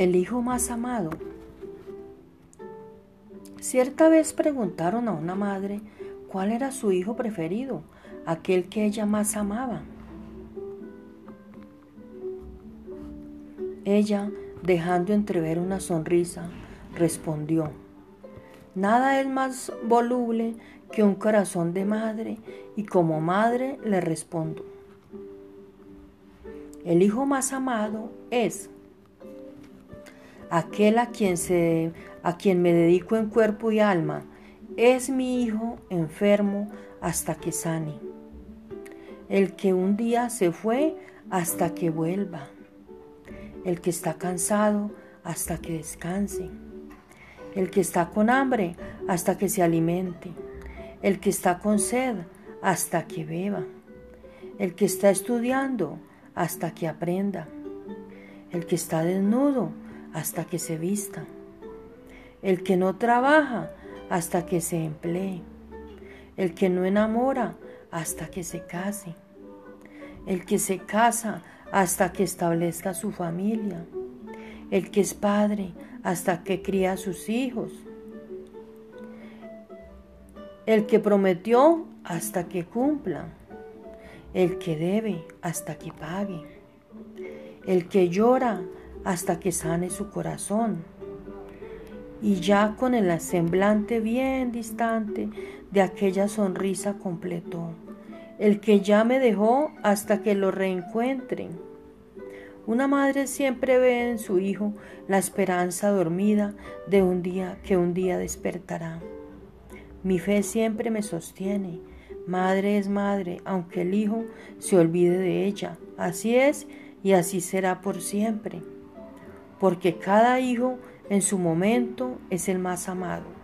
El hijo más amado. Cierta vez preguntaron a una madre cuál era su hijo preferido, aquel que ella más amaba. Ella, dejando entrever una sonrisa, respondió, Nada es más voluble que un corazón de madre y como madre le respondo. El hijo más amado es aquel a quien, se, a quien me dedico en cuerpo y alma, es mi hijo enfermo hasta que sane. El que un día se fue hasta que vuelva. El que está cansado hasta que descanse. El que está con hambre hasta que se alimente. El que está con sed hasta que beba. El que está estudiando hasta que aprenda. El que está desnudo hasta que se vista, el que no trabaja hasta que se emplee, el que no enamora hasta que se case, el que se casa hasta que establezca su familia, el que es padre hasta que cría a sus hijos, el que prometió hasta que cumpla, el que debe hasta que pague, el que llora hasta que sane su corazón. Y ya con el semblante bien distante de aquella sonrisa completó, el que ya me dejó hasta que lo reencuentren. Una madre siempre ve en su hijo la esperanza dormida de un día que un día despertará. Mi fe siempre me sostiene. Madre es madre, aunque el hijo se olvide de ella. Así es y así será por siempre porque cada hijo en su momento es el más amado.